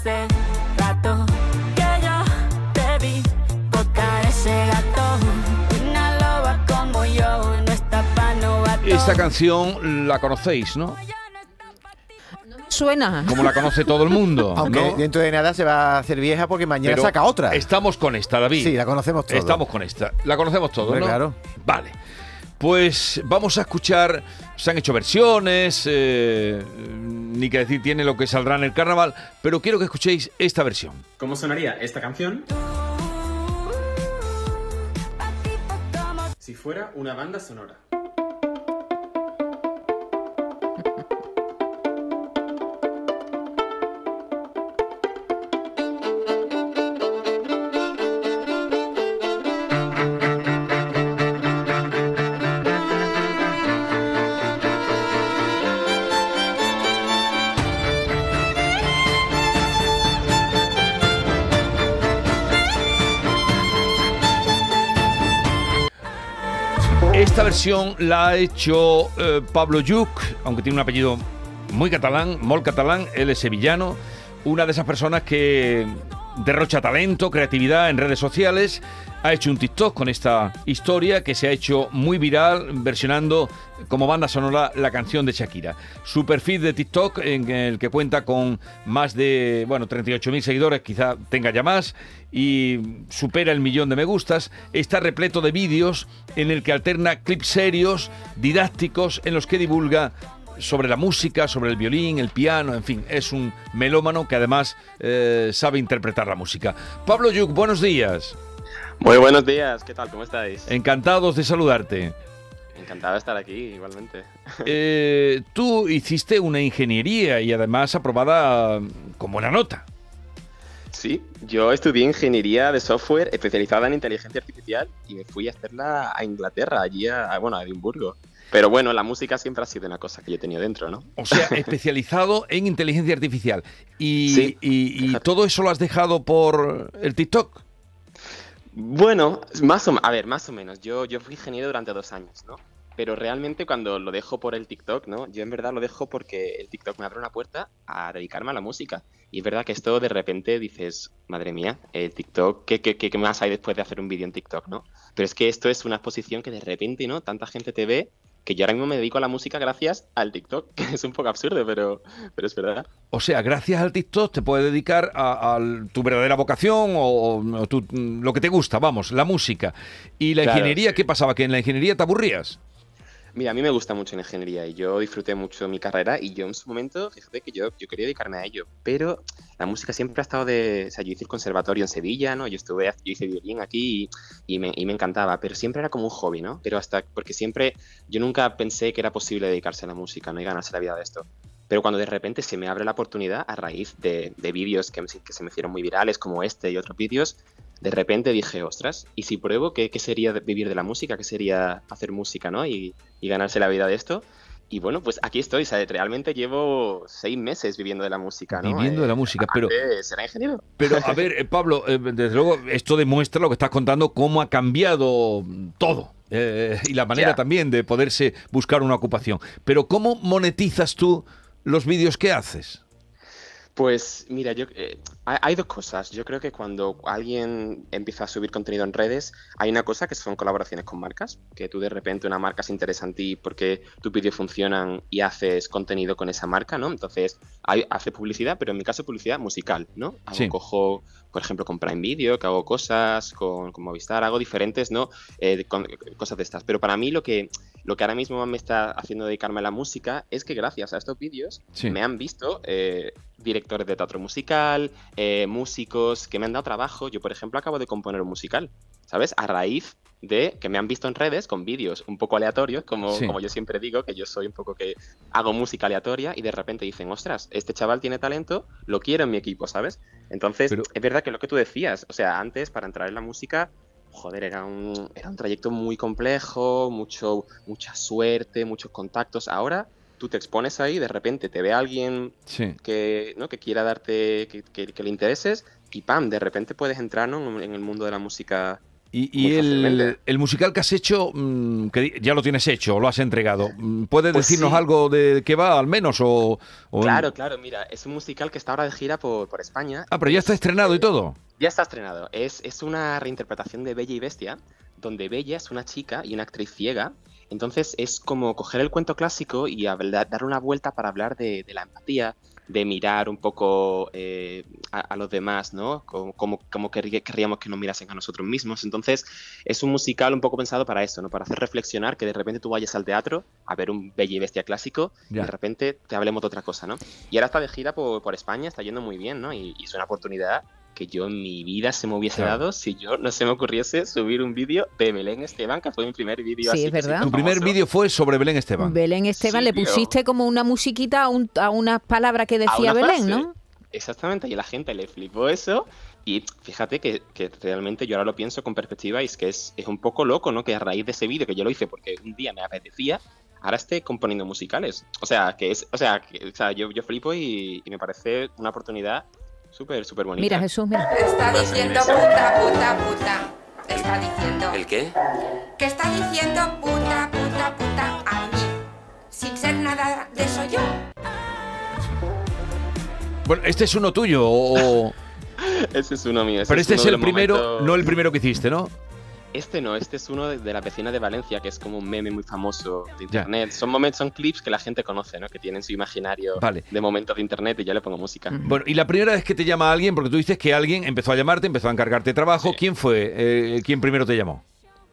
hace rato que yo te vi tocar ese gato. Una loba como yo no está pa' novato. Esta canción la conocéis, ¿no? Suena. Como la conoce todo el mundo. Aunque ¿no? dentro de nada se va a hacer vieja porque mañana Pero saca otra. Estamos con esta, David. Sí, la conocemos todos. Estamos con esta. La conocemos todos, ¿no? Claro. Vale. Pues vamos a escuchar. Se han hecho versiones. Eh, ni que decir tiene lo que saldrá en el carnaval. Pero quiero que escuchéis esta versión. ¿Cómo sonaría esta canción si fuera una banda sonora? Versión la ha hecho eh, Pablo Lluc, aunque tiene un apellido muy catalán, molt catalán, él es sevillano, una de esas personas que derrocha talento, creatividad en redes sociales, ha hecho un TikTok con esta historia que se ha hecho muy viral versionando como banda sonora la canción de Shakira. Su perfil de TikTok en el que cuenta con más de, bueno, 38.000 seguidores, quizá tenga ya más, y supera el millón de me gustas, está repleto de vídeos en el que alterna clips serios, didácticos, en los que divulga sobre la música, sobre el violín, el piano, en fin, es un melómano que además eh, sabe interpretar la música. Pablo Yuk, buenos días. Muy buenos días, ¿qué tal? ¿Cómo estáis? Encantados de saludarte. Encantado de estar aquí, igualmente. Eh, tú hiciste una ingeniería y además aprobada con buena nota. Sí, yo estudié ingeniería de software especializada en inteligencia artificial y me fui a hacerla a Inglaterra, allí a, a- bueno, a Edimburgo. Pero bueno, la música siempre ha sido una cosa que yo he tenido dentro, ¿no? O sea, especializado en inteligencia artificial. Y, Sí, y- todo eso lo has dejado por el TikTok. Bueno, más o, a ver, más o menos. Yo, yo fui ingeniero durante dos años, ¿no? Pero realmente cuando lo dejo por el TikTok, ¿no? Yo en verdad lo dejo porque el TikTok me abre una puerta a dedicarme a la música. Y es verdad que esto de repente dices, madre mía, el TikTok, ¿qué, qué, qué más hay después de hacer un vídeo en TikTok, no? Pero es que esto es una exposición que de repente, ¿no? Tanta gente te ve que yo ahora mismo me dedico a la música gracias al TikTok, que es un poco absurdo, pero, pero es verdad. O sea, gracias al TikTok te puedes dedicar a, a tu verdadera vocación o, o tu- lo que te gusta, vamos, la música. ¿Y la Claro, ingeniería sí. qué pasaba? ¿Que en la ingeniería te aburrías? Mira, a mí me gusta mucho la ingeniería y yo disfruté mucho mi carrera y yo en su momento, fíjate que yo, yo quería dedicarme a ello, pero la música siempre ha estado de, o sea, yo hice el conservatorio en Sevilla, ¿no? Yo estuve, yo hice violín aquí y, y me, y me encantaba, pero siempre era como un hobby, ¿no? Pero hasta, porque siempre, yo nunca pensé que era posible dedicarse a la música, ¿no? Y ganarse la vida de esto. Pero cuando de repente se me abre la oportunidad a raíz de, de vídeos que, que se me hicieron muy virales como este y otros vídeos, de repente dije, ostras, ¿y si pruebo qué, qué sería vivir de la música? ¿Qué sería hacer música, no? Y, y ganarse la vida de esto. Y bueno, pues aquí estoy, ¿sabes? Realmente llevo seis meses viviendo de la música, ¿no? Viviendo de la música, pero- Será ingeniero. Pero, a ver, eh, Pablo, eh, desde luego esto demuestra lo que estás contando, cómo ha cambiado todo. eh, y la manera también de poderse buscar una ocupación. Pero ¿cómo monetizas tú los vídeos que haces? Pues mira, yo eh, hay, dos cosas. Yo creo que cuando alguien empieza a subir contenido en redes, hay una cosa que son colaboraciones con marcas, que tú de repente una marca se interesa en ti porque tus vídeos funcionan y haces contenido con esa marca, ¿no? Entonces, hay, hace publicidad, pero en mi caso publicidad musical, ¿no? Hago, Sí. Cojo, por ejemplo, con Prime Video, que hago cosas con, con Movistar, hago diferentes, ¿no? Eh, de- con- cosas de estas. Pero para mí lo que, lo que ahora mismo más me está haciendo dedicarme a la música es que gracias a estos vídeos Sí. me han visto eh, directores de teatro musical, eh, músicos que me han dado trabajo. Yo, por ejemplo, acabo de componer un musical, ¿sabes? A raíz de que me han visto en redes con vídeos un poco aleatorios, como, Sí. como yo siempre digo, que yo soy un poco que hago música aleatoria y de repente dicen, ostras, este chaval tiene talento, lo quiero en mi equipo, ¿sabes? Entonces, Pero- es verdad que lo que tú decías, o sea, antes para entrar en la música, joder, era un, era un trayecto muy complejo, mucho, mucha suerte, muchos contactos. Ahora tú te expones ahí, de repente te ve alguien Sí. que, ¿no? que quiera darte, que, que- que le intereses, y pam, de repente puedes entrar ¿no? en el mundo de la música. Y, y el, el musical que has hecho, mm, que ya lo tienes hecho, o lo has entregado, mm, ¿puedes Pues decirnos sí. algo de qué va, al menos? O, o- Claro, claro, mira, es un musical que está ahora de gira por, por España. Ah, pero ya está Es- estrenado y todo. Ya está estrenado. Es, es una reinterpretación de Bella y Bestia, donde Bella es una chica y una actriz ciega Entonces es como coger el cuento clásico y hablar- dar una vuelta para hablar de, de la empatía, de mirar un poco eh, a, a los demás, ¿no? Como, como, como querrí- querríamos que nos mirasen a nosotros mismos. Entonces es un musical un poco pensado para eso, ¿no? Para hacer reflexionar, que de repente tú vayas al teatro a ver un Bella y Bestia clásico Ya. y de repente te hablemos de otra cosa, ¿no? Y ahora está de gira por, por España, está yendo muy bien, ¿no? Y, y es una oportunidad que yo en mi vida se me hubiese Claro. dado si yo no se me ocurriese subir un vídeo de Belén Esteban, que fue mi primer vídeo Sí, así es verdad. Tu primer vídeo fue sobre Belén Esteban. Belén Esteban, Sí, le pusiste como una musiquita a, un- a unas palabras que decía una Belén, frase. ¿no? Exactamente, y a la gente le flipó eso. Y fíjate que, que realmente yo ahora lo pienso con perspectiva y es que es, es un poco loco, ¿no? Que a raíz de ese vídeo que yo lo hice porque un día me apetecía, ahora esté componiendo musicales. O sea, que es, o sea, que, o sea yo, yo flipo y, y me parece una oportunidad súper, súper bonita. Mira, Jesús, mira. Está diciendo puta, puta, puta. Está diciendo. ¿El qué? Que está diciendo puta, puta, puta a mí. Sin ser nada de eso yo. Bueno, este es uno tuyo, o... Ese es uno mío. ese pero este es el primero, momentos- no el primero que hiciste, ¿no? Este no, este es uno de, de la vecina de Valencia, que es como un meme muy famoso de internet. Son momentos, son clips que la gente conoce, ¿no? Que tienen su imaginario Vale. de momentos de internet y yo le pongo música. Bueno, y la primera vez que te llama alguien, porque tú dices que alguien empezó a llamarte, empezó a encargarte trabajo, Sí. ¿quién fue? Eh, ¿Quién primero te llamó?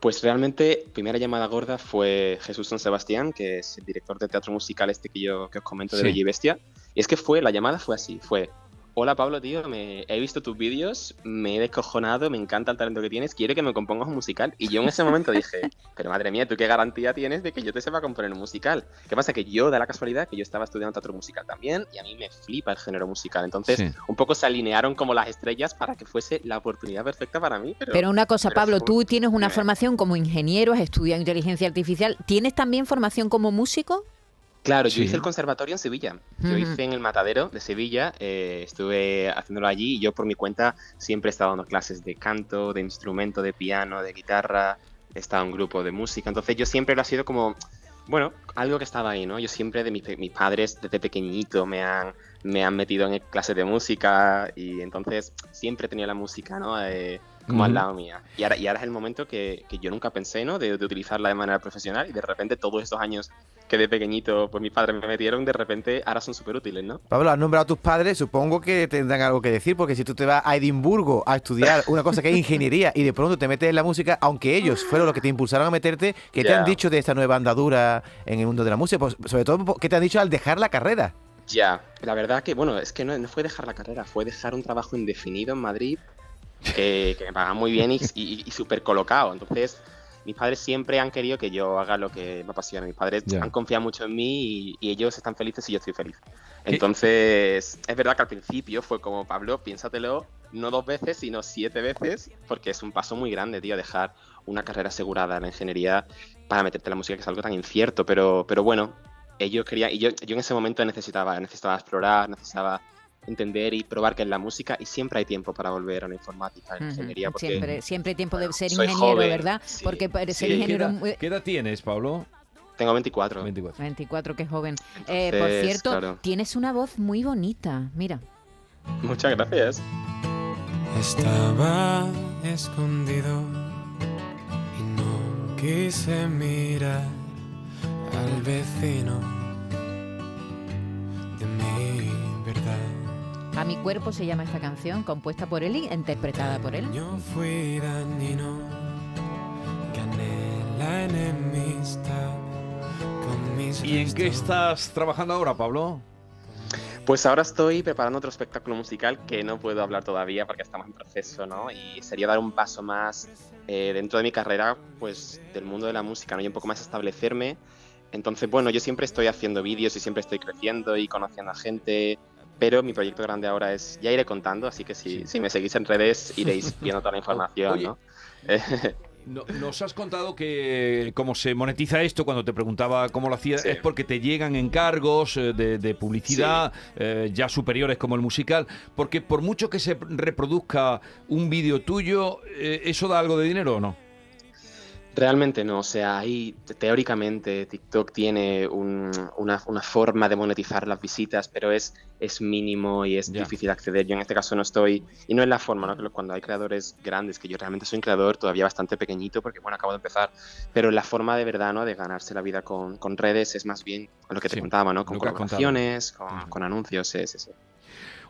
Pues realmente, primera llamada gorda fue Jesús San Sebastián, que es el director de teatro musical este que yo que os comento de Sí. Bella y Bestia. Y es que fue, la llamada fue así, fue, hola Pablo, tío, me, he visto tus vídeos, me he descojonado, me encanta el talento que tienes, quiero que me compongas un musical. Y yo en ese momento dije, pero madre mía, ¿tú qué garantía tienes de que yo te sepa componer un musical? ¿Qué pasa? Que yo, da la casualidad, que yo estaba estudiando teatro musical también, y a mí me flipa el género musical. Entonces, Sí. un poco se alinearon como las estrellas para que fuese la oportunidad perfecta para mí. Pero, Pero una cosa, pero Pablo, tú tienes una formación como ingeniero, has estudiado inteligencia artificial. ¿Tienes también formación como músico? Claro, Sí. yo hice el conservatorio en Sevilla. Yo hice en el Matadero de Sevilla, eh, estuve haciéndolo allí y yo por mi cuenta siempre he estado dando clases de canto, de instrumento, de piano, de guitarra, he estado en un grupo de música, entonces yo siempre lo ha sido como, bueno, algo que estaba ahí, ¿no? Yo siempre de mi pe- mis padres desde pequeñito me han, me han metido en clases de música y entonces siempre he tenido la música, ¿no? Eh, como al lado mía. Y ahora, y ahora es el momento que, que yo nunca pensé, ¿no? De, de utilizarla de manera profesional y de repente todos estos años que de pequeñito pues mis padres me metieron, de repente ahora son súper útiles, ¿no? Pablo, has nombrado a tus padres, supongo que tendrán algo que decir, porque si tú te vas a Edimburgo a estudiar una cosa que es ingeniería y de pronto te metes en la música, aunque ellos fueron los que te impulsaron a meterte, ¿qué te han dicho de esta nueva andadura en el mundo de la música? Pues, sobre todo, ¿qué te han dicho al dejar la carrera? Ya, la verdad que, bueno, es que no, no fue dejar la carrera, fue dejar un trabajo indefinido en Madrid que, que me pagan muy bien y, y, y súper colocado. Entonces, mis padres siempre han querido que yo haga lo que me apasiona. Mis padres han confiado mucho en mí y, y ellos están felices y yo estoy feliz. ¿Qué? Entonces, es verdad que al principio fue como, Pablo, piénsatelo no dos veces, sino siete veces, porque es un paso muy grande, tío, dejar una carrera asegurada en la ingeniería para meterte en la música, que es algo tan incierto. Pero, pero bueno, ellos querían, y yo, yo en ese momento necesitaba, necesitaba explorar, necesitaba entender y probar qué es la música y siempre hay tiempo para volver a la informática, a la ingeniería, porque Siempre, siempre hay tiempo de ser ingeniero, joven, ¿verdad? sí, Porque ser sí. ¿Qué ingeniero... edad, qué edad tienes, Pablo? tengo 24. 24. 24, qué joven. Eh, por cierto, claro. tienes una voz muy bonita. Mira. Muchas gracias. Estaba escondido y no quise mirar al vecino de mi verdad. A mi cuerpo se llama esta canción, compuesta por él y interpretada por él. Yo fui dañino, gané la enemistad con mis ¿Y en qué estás trabajando ahora, Pablo? Pues ahora estoy preparando otro espectáculo musical que no puedo hablar todavía porque estamos en proceso, ¿no? Y sería dar un paso más eh, dentro de mi carrera, pues del mundo de la música, ¿no? Y un poco más establecerme. Entonces, bueno, yo siempre estoy haciendo vídeos y siempre estoy creciendo y conociendo a gente, pero mi proyecto grande ahora es, ya iré contando, así que si, si me seguís en redes iréis viendo toda la información, Oye, ¿no? No- nos has contado que cómo se monetiza esto, cuando te preguntaba cómo lo hacías, Sí. es porque te llegan encargos eh, de, de publicidad eh, ya superiores como el musical, porque por mucho que se reproduzca un vídeo tuyo, eh, ¿eso da algo de dinero o no? Realmente no, o sea, ahí teóricamente TikTok tiene un- una, una forma de monetizar las visitas, pero es, es mínimo y es difícil acceder. Yo en este caso no estoy, y no es la forma, ¿no? Cuando hay creadores grandes, que yo realmente soy un creador todavía bastante pequeñito, porque bueno, acabo de empezar, pero la forma de verdad, ¿no? De ganarse la vida con, con redes es más bien lo que te Sí, contaba, ¿no? Con colaboraciones, con anuncios, sí, sí, sí.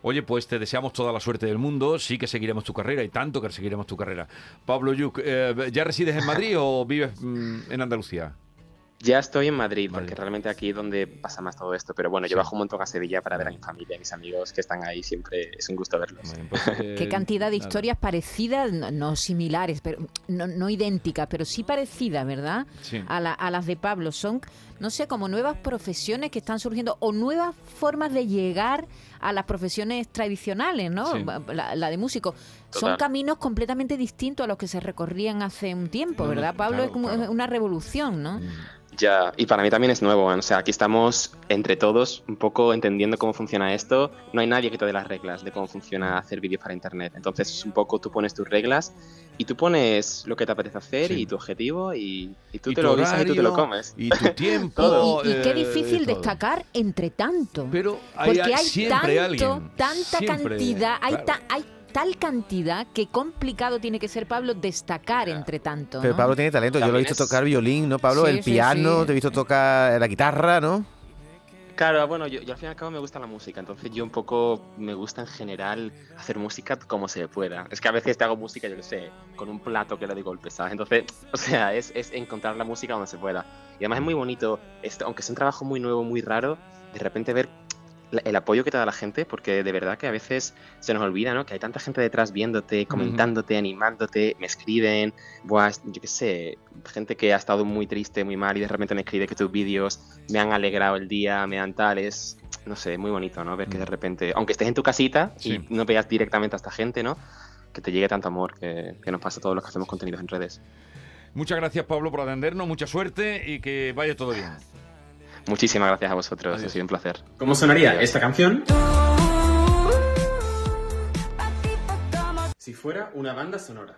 Oye, pues te deseamos toda la suerte del mundo. Sí que seguiremos tu carrera y tanto que seguiremos tu carrera. Pablo Yuc, eh, ¿ya resides en Madrid o vives mm, en Andalucía? Ya estoy en Madrid, porque Madrid. realmente aquí es donde pasa más todo esto. Pero bueno, Sí. yo bajo un montón a Sevilla para ver a mi familia, a mis amigos que están ahí. Siempre es un gusto verlos. Pues, eh, Qué cantidad de nada. historias parecidas, no, no similares, pero no, no idénticas, pero sí parecidas, ¿verdad? Sí. A, la- a las de Pablo. Son, no sé, como nuevas profesiones que están surgiendo o nuevas formas de llegar a las profesiones tradicionales, ¿no? Sí. La, la de músico. Son caminos completamente distintos a los que se recorrían hace un tiempo, no, ¿verdad, Pablo? claro, es como claro. una revolución, ¿no? Mm. Ya, y para mí también es nuevo, o sea, aquí estamos entre todos un poco entendiendo cómo funciona esto. No hay nadie que te dé las reglas de cómo funciona hacer vídeos para internet. Entonces, es un poco tú pones tus reglas y tú pones lo que te apetece hacer Sí. y tu objetivo y, y tú Y te lo guisas y tú te lo horario, comes. Y tu tiempo. Todo. Y, y qué eh, difícil todo. destacar entre tanto. Pero hay, Porque hay siempre tanto, alguien. tanta Siempre, cantidad, hay, ta- hay tal cantidad que complicado tiene que ser, Pablo, destacar entre tanto. Pero. Pablo tiene talento. Yo lo he visto es- tocar violín, ¿no, Pablo? Sí, el sí, piano, sí. te he visto tocar la guitarra, ¿no? Claro, bueno, yo, yo al fin y al cabo me gusta la música, entonces yo un poco me gusta en general hacer música como se pueda. Es que a veces te hago música, yo qué sé, con un plato que le doy golpes, ¿sabes? Entonces, o sea, es, es encontrar la música donde se pueda. Y además es muy bonito, esto, aunque es un trabajo muy nuevo, muy raro, de repente ver el apoyo que te da la gente, porque de verdad que a veces se nos olvida, ¿no? Que hay tanta gente detrás viéndote, comentándote, animándote, me escriben, buah, yo qué sé, gente que ha estado muy triste, muy mal y de repente me escribe que tus vídeos me han alegrado el día, me han tal, es, no sé, muy bonito, ¿no? Ver que de repente, aunque estés en tu casita Sí. y no veas directamente a esta gente, ¿no? Que te llegue tanto amor que, que nos pasa a todos los que hacemos contenidos en redes. Muchas gracias, Pablo, por atendernos. Mucha suerte y que vaya todo bien. Muchísimas gracias a vosotros, Adiós. ha sido un placer. ¿Cómo sonaría esta canción? Si fuera una banda sonora.